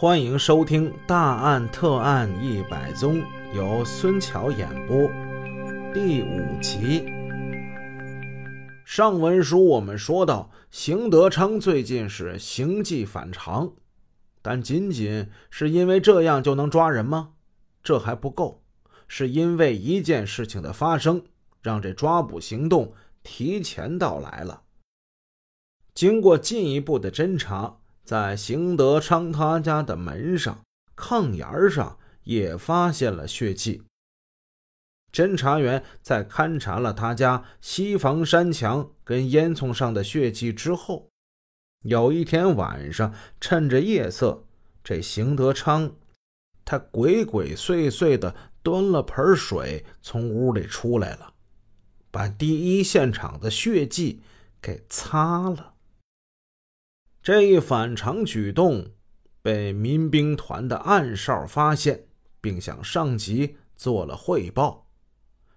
欢迎收听《大案特案一百宗》，由孙桥演播，第五集。上文书我们说到，邢德昌最近是行迹反常，但仅仅是因为这样就能抓人吗？这还不够，是因为一件事情的发生，让这抓捕行动提前到来了。经过进一步的侦查。在邢德昌他家的门上、炕沿上也发现了血迹。侦查员在勘察了他家西房山墙跟烟囱上的血迹之后，有一天晚上，趁着夜色，这邢德昌他鬼鬼祟祟的端了盆水从屋里出来了，把第一现场的血迹给擦了。这一反常举动被民兵团的暗哨发现，并向上级做了汇报。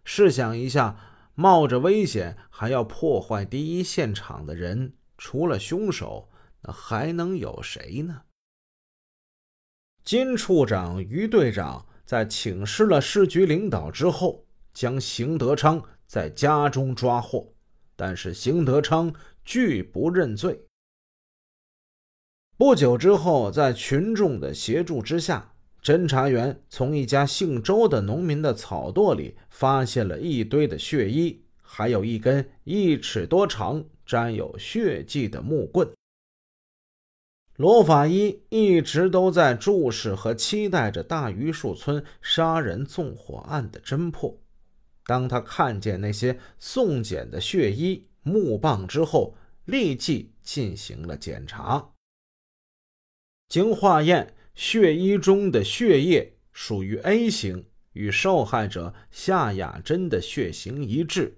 试想一下，冒着危险还要破坏第一现场的人，除了凶手，那还能有谁呢？金处长、于队长在请示了市局领导之后，将邢德昌在家中抓获，但是邢德昌拒不认罪。不久之后，在群众的协助之下，侦查员从一家姓周的农民的草垛里发现了一堆的血衣，还有一根一尺多长、沾有血迹的木棍。罗法医一直都在注视和期待着大榆树村杀人纵火案的侦破。当他看见那些送检的血衣、木棒之后，立即进行了检查。经化验，血衣中的血液属于 A 型，与受害者夏雅珍的血型一致。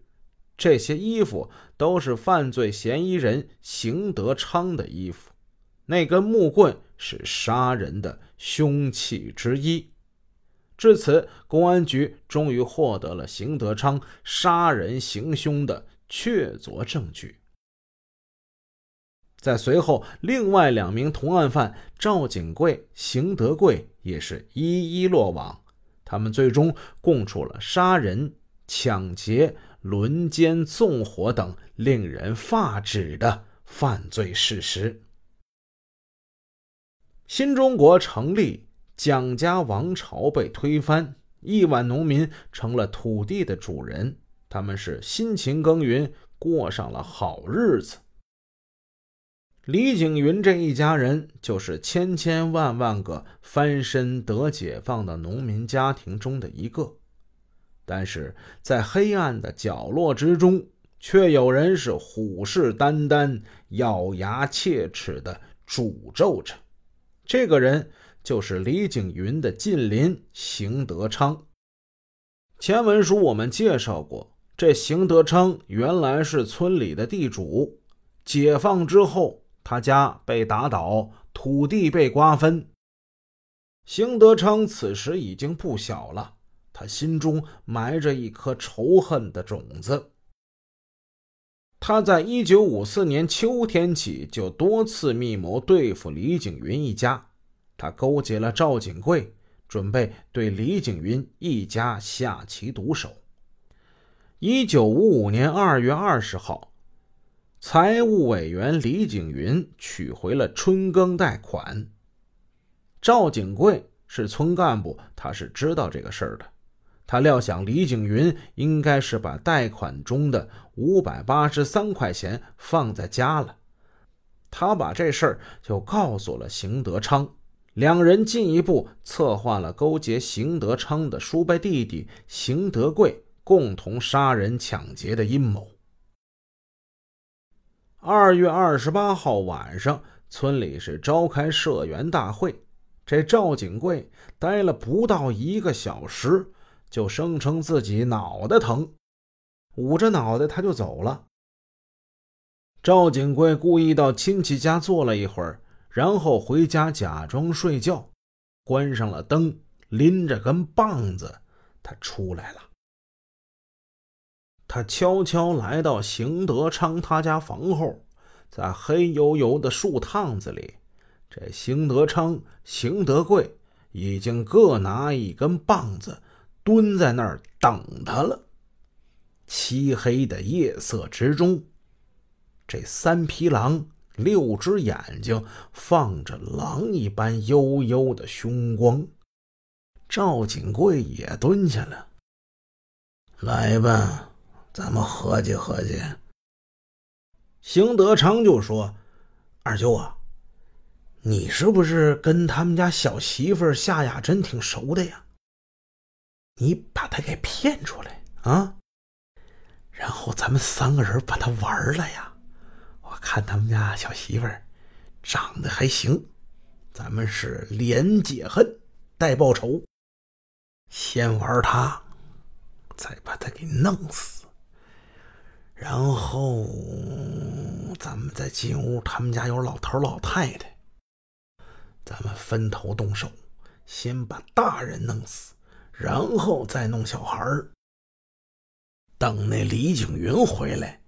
这些衣服都是犯罪嫌疑人邢德昌的衣服。那根木棍是杀人的凶器之一。至此，公安局终于获得了邢德昌杀人行凶的确凿证据。在随后，另外两名同案犯赵景贵、邢德贵也是一一落网。他们最终供出了杀人、抢劫、轮奸、纵火等令人发指的犯罪事实。新中国成立，蒋家王朝被推翻，亿万农民成了土地的主人，他们是辛勤耕耘，过上了好日子。李景云这一家人，就是千千万万个翻身得解放的农民家庭中的一个，但是在黑暗的角落之中，却有人是虎视眈眈、咬牙切齿的诅咒着。这个人就是李景云的近邻邢德昌。前文书我们介绍过，这邢德昌原来是村里的地主，解放之后。他家被打倒，土地被瓜分。邢德昌此时已经不小了，他心中埋着一颗仇恨的种子。他在一九五四年秋天起就多次密谋对付李景云一家，他勾结了赵景贵，准备对李景云一家下其毒手。一九五五年二月二十号。财务委员李景云取回了春耕贷款。赵景贵是村干部，他是知道这个事儿的。他料想李景云应该是把贷款中的五百八十三块钱放在家了，他把这事儿就告诉了邢德昌。两人进一步策划了勾结邢德昌的叔伯弟弟邢德贵，共同杀人抢劫的阴谋。二月二十八号晚上，村里是召开社员大会。这赵景贵待了不到一个小时，就声称自己脑袋疼，捂着脑袋他就走了。赵景贵故意到亲戚家坐了一会儿，然后回家假装睡觉，关上了灯，拎着根棒子，他出来了。他悄悄来到邢德昌他家房后，在黑油油的树趟子里，这邢德昌、邢德贵已经各拿一根棒子，蹲在那儿等他了。漆黑的夜色之中，这三匹狼六只眼睛放着狼一般幽幽的凶光。赵景贵也蹲下了，来吧，咱们合计合计。邢德昌就说：“二舅啊。”你是不是跟他们家小媳妇夏雅珍挺熟的呀？你把她给骗出来啊，然后咱们三个人把她玩了呀。我看他们家小媳妇长得还行，咱们是连解恨带报仇，先玩她，再把她给弄死，然后咱们再进屋，他们家有老头老太太。咱们分头动手，先把大人弄死，然后再弄小孩儿。等那李景云回来，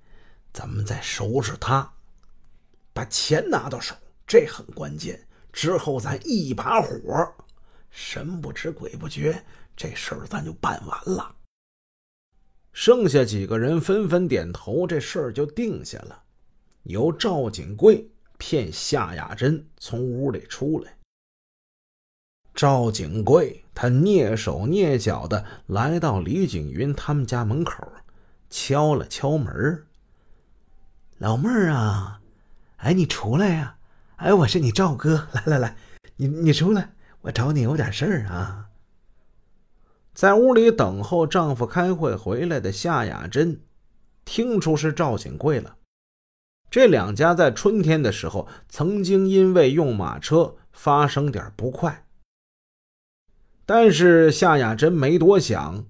咱们再收拾他，把钱拿到手，这很关键。之后咱一把火，神不知鬼不觉，这事儿咱就办完了。剩下几个人纷纷点头，这事儿就定下了。由赵景贵。骗夏雅珍从屋里出来。赵景贵他蹑手蹑脚的来到李景云他们家门口，敲了敲门。老妹儿啊，哎，你出来呀！哎，我是你赵哥，来来来，你你出来，我找你有点事儿啊。在屋里等候丈夫开会回来的夏雅珍，听出是赵景贵了。这两家在春天的时候曾经因为用马车发生点不快，但是夏雅珍没多想，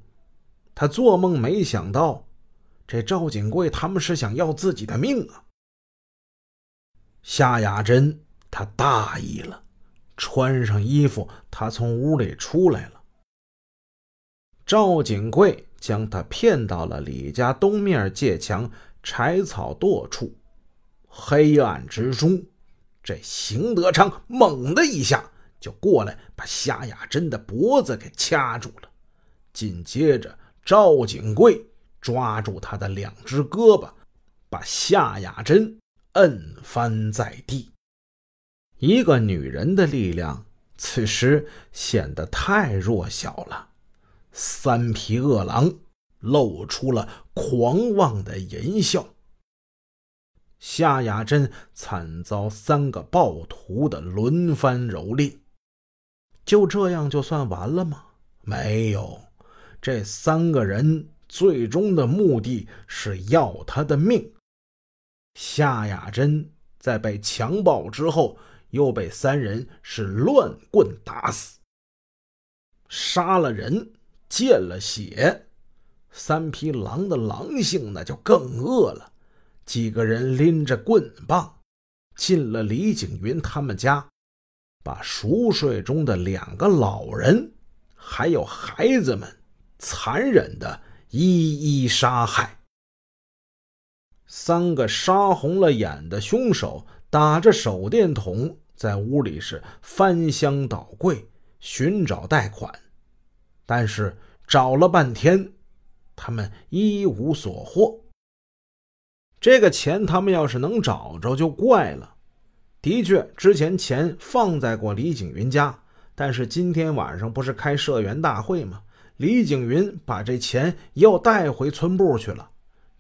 她做梦没想到，这赵景贵他们是想要自己的命啊！夏雅珍她大意了，穿上衣服，她从屋里出来了。赵景贵将他骗到了李家东面界墙柴草垛处。黑暗之中，这邢德昌猛的一下就过来，把夏雅珍的脖子给掐住了。紧接着，赵景贵抓住他的两只胳膊，把夏雅珍摁翻在地。一个女人的力量，此时显得太弱小了。三匹恶狼露出了狂妄的淫笑。夏雅珍惨遭三个暴徒的轮番蹂躏，就这样就算完了吗？没有，这三个人最终的目的是要他的命。夏雅珍在被强暴之后，又被三人是乱棍打死，杀了人，见了血，三匹狼的狼性那就更恶了。几个人拎着棍棒进了李景云他们家，把熟睡中的两个老人还有孩子们残忍的一一杀害。三个杀红了眼的凶手打着手电筒在屋里是翻箱倒柜寻找贷款，但是找了半天，他们一无所获。这个钱他们要是能找着就怪了。的确，之前钱放在过李景云家，但是今天晚上不是开社员大会吗？李景云把这钱又带回村部去了。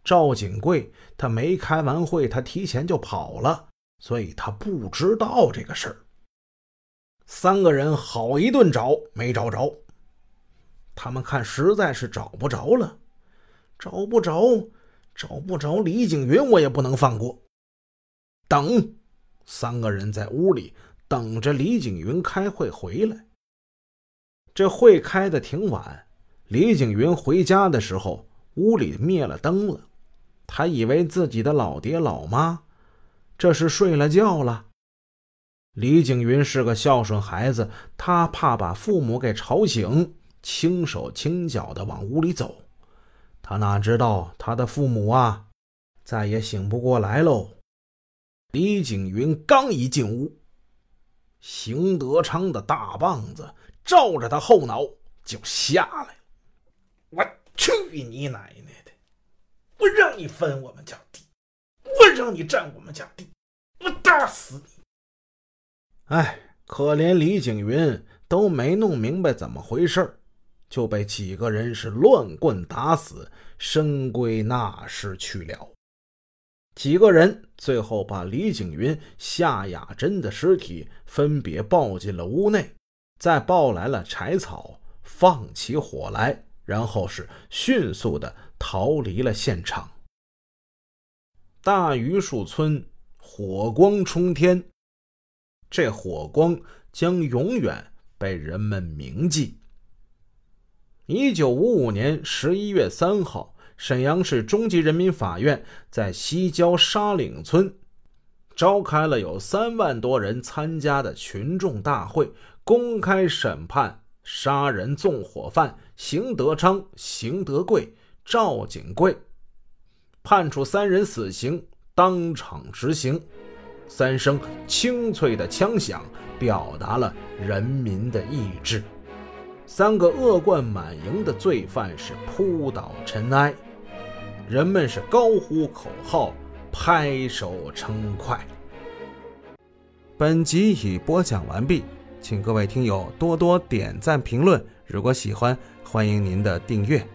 赵景贵他没开完会，他提前就跑了，所以他不知道这个事儿。三个人好一顿找，没找着。他们看实在是找不着了，找不着。找不着李景云，我也不能放过。等，三个人在屋里等着李景云开会回来。这会开的挺晚，李景云回家的时候，屋里灭了灯了。他以为自己的老爹老妈这是睡了觉了。李景云是个孝顺孩子，他怕把父母给吵醒，轻手轻脚的往屋里走。他哪知道他的父母啊，再也醒不过来喽。李景云刚一进屋，邢德昌的大棒子照着他后脑就下来了。我去你奶奶的！我让你分我们家地，我让你占我们家地，我打死你！哎，可怜李景云都没弄明白怎么回事就被几个人是乱棍打死，身归那时去了。几个人最后把李景云、夏雅珍的尸体分别抱进了屋内，再抱来了柴草，放起火来，然后是迅速的逃离了现场。大榆树村火光冲天，这火光将永远被人们铭记。一九五五年十一月三号。沈阳市中级人民法院在西郊沙岭村召开了有三万多人参加的群众大会，公开审判杀人纵火犯邢德昌、邢德贵、赵景贵，判处三人死刑，当场执行。三声清脆的枪响，表达了人民的意志。三个恶贯满盈的罪犯是扑倒尘埃。人们是高呼口号，拍手称快。本集已播讲完毕，请各位听友多多点赞评论。如果喜欢，欢迎您的订阅。